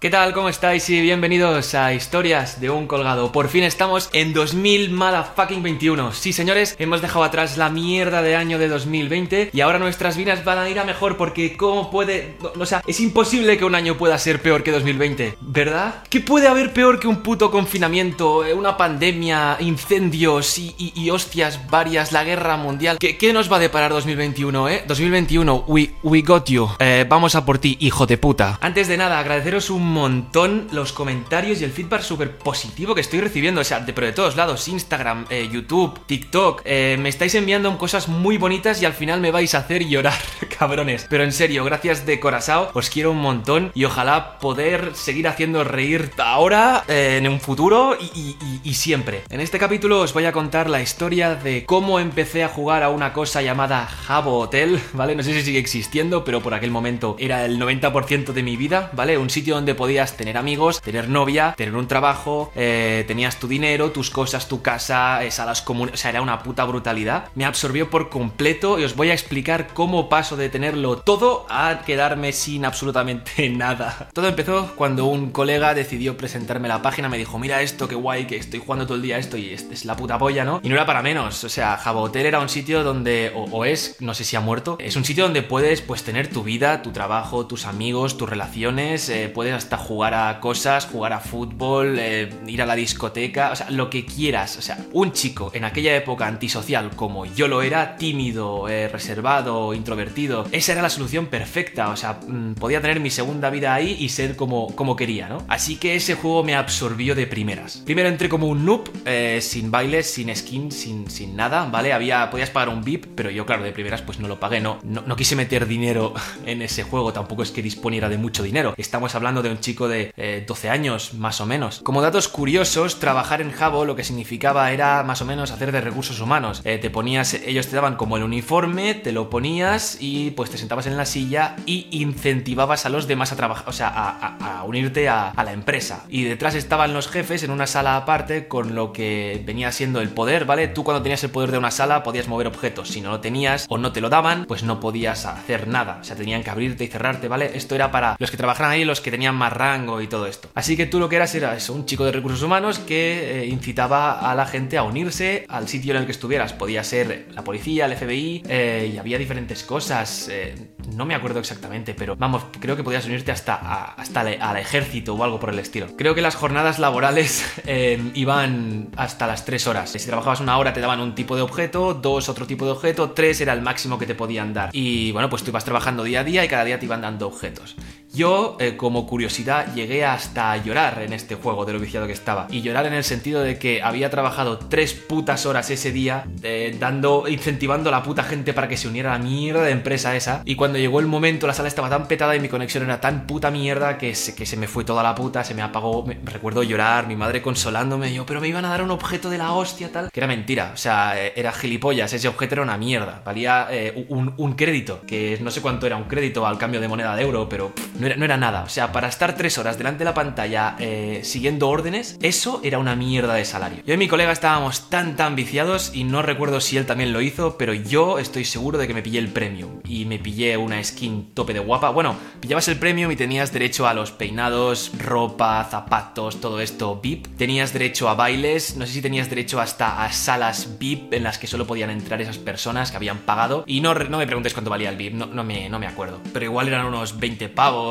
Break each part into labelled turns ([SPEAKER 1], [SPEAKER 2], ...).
[SPEAKER 1] ¿Qué tal? ¿Cómo estáis? Y bienvenidos a Historias de un Colgado. Por fin estamos en 2000 fucking 21. Sí, señores, hemos dejado atrás la mierda de año de 2020 y ahora nuestras vidas van a ir a mejor porque ¿cómo puede...? O sea, es imposible que un año pueda ser peor que 2020, ¿verdad? ¿Qué puede haber peor que un puto confinamiento, eh, una pandemia, incendios y, hostias varias, la guerra mundial? ¿Qué, ¿Qué, nos va a deparar 2021, eh? 2021, we, we got you. Eh, vamos a por ti, hijo de puta. Antes de nada, agradeceros un montón los comentarios y el feedback súper positivo que estoy recibiendo. O sea, de, pero de todos lados, Instagram, eh, YouTube, TikTok. Eh, me estáis enviando cosas muy bonitas y al final me vais a hacer llorar, cabrones. Pero en serio, gracias de corazón, os quiero un montón y ojalá poder seguir haciendo reír ahora, eh, en un futuro y, y siempre. En este capítulo os voy a contar la historia de cómo empecé a jugar a una cosa llamada Jabo Hotel, ¿vale? No sé si sigue existiendo, pero por aquel momento era el 90% de mi vida, ¿vale? Un sitio donde podías tener amigos, tener novia, tener un trabajo, eh, tenías tu dinero, tus cosas, tu casa, eh, salas comunes, o sea, era una puta brutalidad. Me absorbió por completo y os voy a explicar cómo paso de tenerlo todo a quedarme sin absolutamente nada. Todo empezó cuando un colega decidió presentarme la página, me dijo, mira esto, qué guay, que estoy jugando todo el día esto y este es la puta polla, ¿no? Y no era para menos, o sea, Hotel era un sitio donde, o, es, no sé si ha muerto, es un sitio donde puedes pues tener tu vida, tu trabajo, tus amigos, tus relaciones, eh, puedes hasta jugar a cosas, jugar a fútbol, eh, ir a la discoteca, o sea, lo que quieras. O sea, un chico en aquella época antisocial como yo lo era, tímido, eh, reservado, introvertido, esa era la solución perfecta. O sea, mm, podía tener mi segunda vida ahí y ser como, como quería, ¿no? Así que ese juego me absorbió de primeras. Primero entré como un noob, eh, sin bailes, sin skin, sin, sin nada, ¿vale? Había, podías pagar un VIP, pero yo, claro, de primeras pues no lo pagué, no, no, no quise meter dinero en ese juego, tampoco es que disponiera de mucho dinero. Estamos hablando de chico de 12 eh, años, más o menos. Como datos curiosos, trabajar en Jabo lo que significaba era más o menos hacer de recursos humanos. Eh, te ponías, ellos te daban como el uniforme, te lo ponías y pues te sentabas en la silla y incentivabas a los demás a trabajar, o sea, a, unirte a, la empresa. Y detrás estaban los jefes en una sala aparte con lo que venía siendo el poder, ¿vale? Tú cuando tenías el poder de una sala podías mover objetos. Si no lo tenías o no te lo daban, pues no podías hacer nada. O sea, tenían que abrirte y cerrarte, ¿vale? Esto era para los que trabajaran ahí, los que tenían más rango y todo esto. Así que tú lo que eras era un chico de recursos humanos que eh, incitaba a la gente a unirse al sitio en el que estuvieras. Podía ser la policía, el FBI, eh, y había diferentes cosas. Eh, no me acuerdo exactamente, pero vamos, creo que podías unirte hasta, hasta al ejército o algo por el estilo. Creo que las jornadas laborales iban hasta las 3 horas. Si trabajabas una hora te daban un tipo de objeto, dos otro tipo de objeto, tres era el máximo que te podían dar. Y bueno, pues tú ibas trabajando día a día y cada día te iban dando objetos. Yo, eh, como curiosidad, llegué hasta llorar en este juego de lo viciado que estaba. Y llorar en el sentido de que había trabajado tres putas horas ese día, eh, dando, incentivando a la puta gente para que se uniera a la mierda de empresa esa. Y cuando llegó el momento, la sala estaba tan petada y mi conexión era tan puta mierda que se, que se me fue toda la puta, se me apagó. Recuerdo llorar, mi madre consolándome, yo, pero me iban a dar un objeto de la hostia, tal. Que era mentira, o sea, eh, era gilipollas, ese objeto era una mierda. Valía un, crédito, que no sé cuánto era un crédito al cambio de moneda de euro, pero no era, nada. O sea, para estar tres horas delante de la pantalla eh, siguiendo órdenes, eso era una mierda de salario. Yo y mi colega estábamos tan tan viciados y no recuerdo si él también lo hizo, pero yo estoy seguro de que me pillé el premium y me pillé una skin tope de guapa. Bueno, pillabas el premium y tenías derecho a los peinados, ropa, zapatos, todo esto VIP. Tenías derecho a bailes, no sé si tenías derecho hasta a salas VIP en las que solo podían entrar esas personas que habían pagado. Y no, no me preguntes cuánto valía el VIP, no, no, me, no me acuerdo. Pero igual eran unos 20 pavos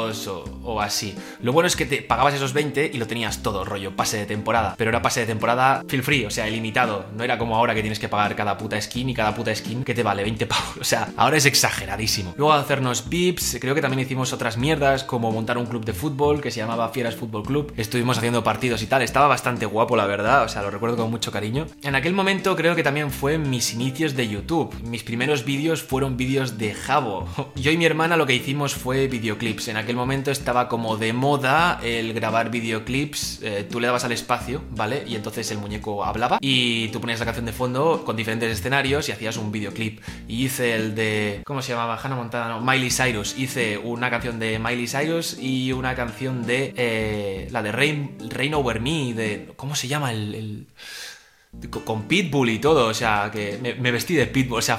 [SPEAKER 1] o, así. Lo bueno es que te pagabas esos 20 y lo tenías todo, rollo, pase de temporada. Pero era pase de temporada feel free, o sea, ilimitado. No era como ahora que tienes que pagar cada puta skin y cada puta skin que te vale 20 pavos. O sea, ahora es exageradísimo. Luego hacernos VIPs, creo que también hicimos otras mierdas, como montar un club de fútbol que se llamaba Fieras Fútbol Club. Estuvimos haciendo partidos y tal. Estaba bastante guapo, la verdad. O sea, lo recuerdo con mucho cariño. En aquel momento creo que también fue mis inicios de YouTube. Mis primeros vídeos fueron vídeos de Jabo. Yo y mi hermana lo que hicimos fue videoclips. En aquel momento estaba como de moda el grabar videoclips. Eh, tú le dabas al espacio, ¿vale? Y entonces el muñeco hablaba y tú ponías la canción de fondo con diferentes escenarios y hacías un videoclip. Y hice el de. ¿Cómo se llamaba? Hannah Montana, no, Miley Cyrus. Hice una canción de Miley Cyrus y una canción de. Eh, la de Rain, Over Me, de. ¿Cómo se llama el, con Pitbull y todo, o sea, que me, me, vestí de Pitbull, o sea,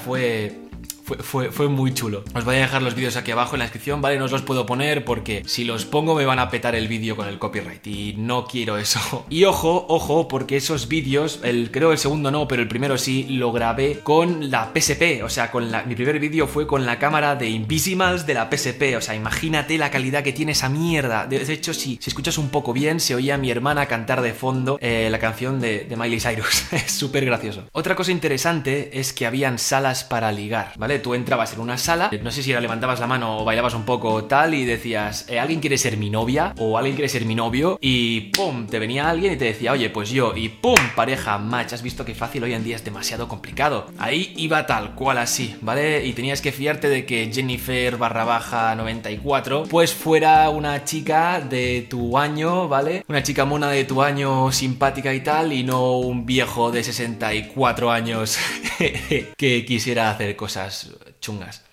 [SPEAKER 1] fue muy chulo. Os voy a dejar los vídeos aquí abajo en la descripción, ¿vale? No os los puedo poner porque si los pongo me van a petar el vídeo con el copyright y no quiero eso. Y ojo, ojo, porque esos vídeos, el, creo el segundo no, pero el primero sí, lo grabé con la PSP. O sea, con la, mi primer vídeo fue con la cámara de Invisimals de la PSP. O sea, imagínate la calidad que tiene esa mierda. De, hecho, si, escuchas un poco bien, se oía mi hermana cantar de fondo eh, la canción de Miley Cyrus. es súper gracioso. Otra cosa interesante es que habían salas para ligar, ¿vale? Tú entrabas en una sala, no sé si era levantabas la mano o bailabas un poco tal y decías, eh, ¿alguien quiere ser mi novia? O alguien quiere ser mi novio y ¡pum! Te venía alguien y te decía, oye, pues yo y ¡pum! Pareja, match. Has visto que fácil hoy en día es demasiado complicado. Ahí iba tal cual así, ¿vale? Y tenías que fiarte de que Jennifer barra baja 94 pues fuera una chica de tu año, ¿vale? Una chica mona de tu año simpática y tal y no un viejo de 64 años que quisiera hacer cosas chungas.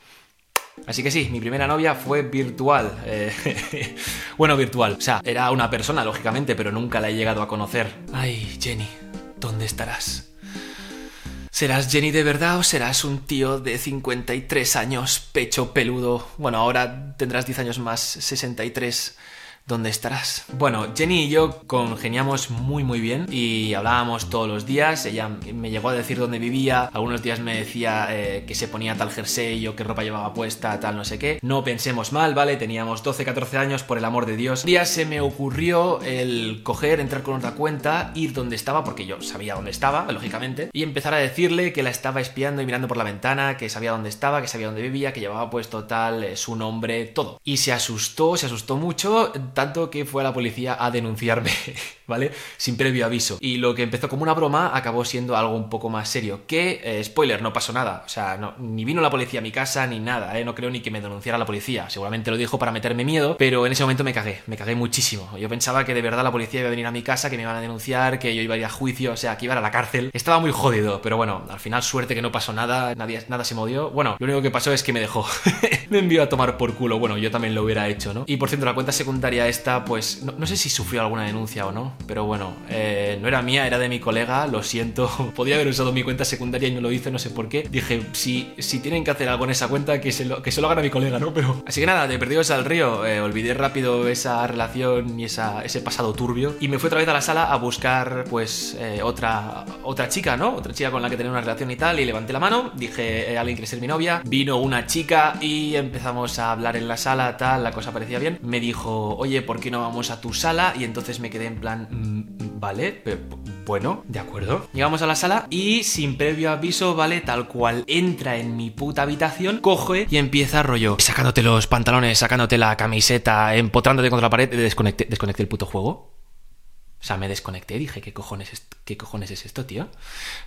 [SPEAKER 1] Así que sí, mi primera novia fue virtual. Eh, bueno, virtual. O sea, era una persona, lógicamente, pero nunca la he llegado a conocer. Ay, Jenny, ¿dónde estarás? ¿Serás Jenny de verdad o serás un tío de 53 años, pecho peludo? Bueno, ahora tendrás 10 años más, 63 ¿Dónde estarás? Bueno, Jenny y yo congeniamos muy muy bien y hablábamos todos los días. Ella me llegó a decir dónde vivía, algunos días me decía eh, que se ponía tal jersey o qué ropa llevaba puesta, tal no sé qué. No pensemos mal, ¿vale? Teníamos 12, 14 años, por el amor de Dios. Un día se me ocurrió el coger, entrar con otra cuenta, ir donde estaba, porque yo sabía dónde estaba, lógicamente, y empezar a decirle que la estaba espiando y mirando por la ventana, que sabía dónde estaba, que sabía dónde vivía, que llevaba puesto tal, eh, su nombre, todo. Y se asustó, se asustó mucho tanto que fue a la policía a denunciarme, ¿vale? Sin previo aviso. Y lo que empezó como una broma acabó siendo algo un poco más serio. Que, eh, spoiler, no pasó nada. O sea, ni vino la policía a mi casa ni nada, ¿eh? No creo ni que me denunciara la policía. Seguramente lo dijo para meterme miedo, pero en ese momento me cagué, me cagué muchísimo. Yo pensaba que de verdad la policía iba a venir a mi casa, que me iban a denunciar, que yo iba a ir a juicio, o sea, que iba a, la cárcel. Estaba muy jodido, pero bueno, al final suerte que no pasó nada, nadie, nada se movió. Bueno, lo único que pasó es que me dejó. me envió a tomar por culo. Bueno, yo también lo hubiera hecho, ¿no? Y por cierto, la cuenta secundaria esta, pues no, sé si sufrió alguna denuncia o no, pero bueno, eh, no era mía, era de mi colega, lo siento. Podría haber usado mi cuenta secundaria y no lo hice, no sé por qué. Dije, si, si tienen que hacer algo en esa cuenta, que se lo, que se lo hagan a mi colega, ¿no? Pero... Así que nada, de perdidos al río, eh, olvidé rápido esa relación y esa, ese pasado turbio y me fui otra vez a la sala a buscar, pues, eh, otra, otra chica, ¿no? Otra chica con la que tenía una relación y tal, y levanté la mano, dije, alguien quiere ser mi novia, vino una chica y empezamos a hablar en la sala, tal, la cosa parecía bien. Me dijo, oye, ¿por qué no vamos a tu sala? Y entonces me quedé en plan, mm, vale, bueno, de acuerdo. Llegamos a la sala y sin previo aviso, vale, tal cual entra en mi puta habitación, coge y empieza rollo, sacándote los pantalones, sacándote la camiseta, empotrándote contra la pared, desconecté, desconecté el puto juego. O sea, me desconecté, dije, ¿qué cojones es, qué cojones es esto, tío?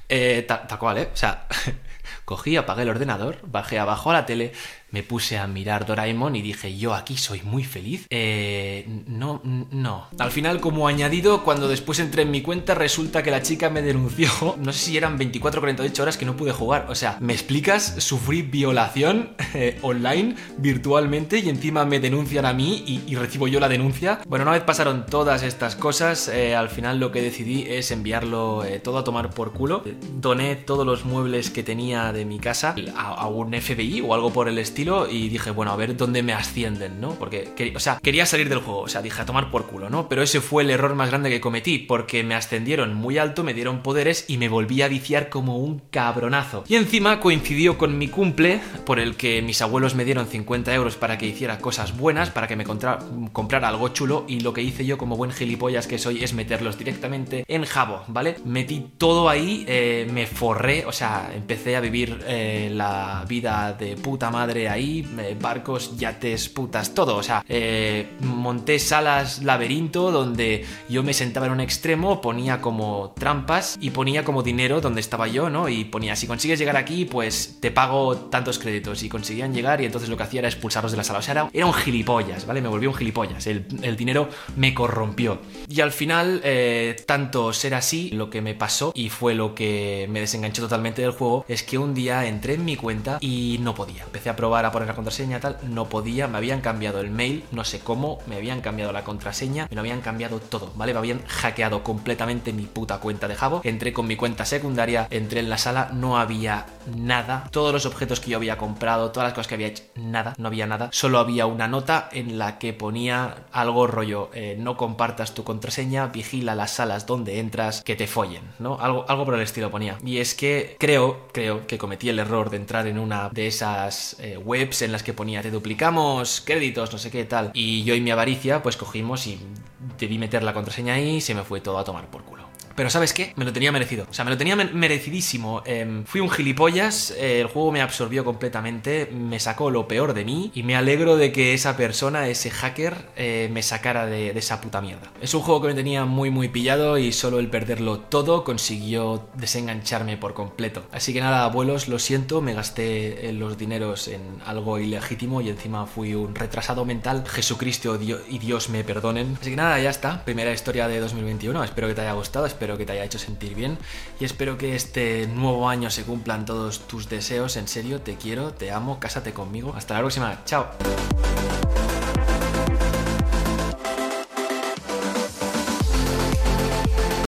[SPEAKER 1] Eh, tal, tal cual, ¿eh? O sea, cogí, apagué el ordenador, bajé abajo a la tele, me puse a mirar Doraemon y dije, yo aquí soy muy feliz. Eh, no, no. Al final, como añadido, cuando después entré en mi cuenta, resulta que la chica me denunció. No sé si eran 24 o 48 horas que no pude jugar. O sea, ¿me explicas? Sufrí violación eh, online, virtualmente, y encima me denuncian a mí y, recibo yo la denuncia. Bueno, una vez pasaron todas estas cosas, eh, al final lo que decidí es enviarlo todo a tomar por culo. Doné todos los muebles que tenía de mi casa a un FBI o algo por el estilo y dije, bueno, a ver dónde me ascienden, ¿no? Porque, o sea, quería salir del juego, o sea, dije a tomar por culo, ¿no? Pero ese fue el error más grande que cometí, porque me ascendieron muy alto, me dieron poderes y me volví a viciar como un cabronazo. Y encima coincidió con mi cumple, por el que mis abuelos me dieron 50 euros para que hiciera cosas buenas, para que me comprara algo chulo, y lo que hice yo como buen gilipollas que soy es meterlos directamente en Jabo, ¿vale? Metí todo ahí, eh, me forré, o sea, empecé a vivir eh, la vida de puta madre ahí, eh, barcos, yates, putas, todo. O sea, eh, monté salas laberinto donde yo me sentaba en un extremo, ponía como trampas y ponía como dinero donde estaba yo, ¿no? Y ponía, si consigues llegar aquí, pues te pago tantos créditos. Y conseguían llegar y entonces lo que hacía era expulsarlos de la sala. O sea, era, un gilipollas, ¿vale? Me volví un gilipollas. El, dinero me corrompió. Y al final, eh, tanto ser así, lo que me pasó y fue lo que me desenganchó totalmente del juego, es que un día entré en mi cuenta y no podía. Empecé a probar probar a poner la contraseña tal, no podía, me habían cambiado el mail, no sé cómo, me habían cambiado la contraseña, me lo habían cambiado todo, ¿vale? Me habían hackeado completamente mi puta cuenta de Jabo, entré con mi cuenta secundaria, entré en la sala, no había nada, todos los objetos que yo había comprado, todas las cosas que había hecho, nada, no había nada, solo había una nota en la que ponía algo rollo, eh, no compartas tu contraseña, vigila las salas donde entras, que te follen, ¿no? Algo, algo por el estilo ponía. Y es que creo, creo que cometí el error de entrar en una de esas eh, webs en las que ponía te duplicamos créditos, no sé qué tal. Y yo y mi avaricia, pues cogimos y debí meter la contraseña ahí y se me fue todo a tomar por culo. Pero ¿sabes qué? Me lo tenía merecido. O sea, me lo tenía merecidísimo. Em, fui un gilipollas, el juego me absorbió completamente, me sacó lo peor de mí y me alegro de que esa persona, ese hacker, eh, me sacara de, esa puta mierda. Es un juego que me tenía muy muy pillado y solo el perderlo todo consiguió desengancharme por completo. Así que nada, abuelos, lo siento, me gasté eh, los dineros en algo ilegítimo y encima fui un retrasado mental. Jesucristo y Dios me perdonen. Así que nada, ya está. Primera historia de 2021. Espero que te haya gustado, espero que te haya hecho sentir bien y espero que este nuevo año se cumplan todos tus deseos. En serio, te quiero, te amo, cásate conmigo. Hasta la próxima, chao.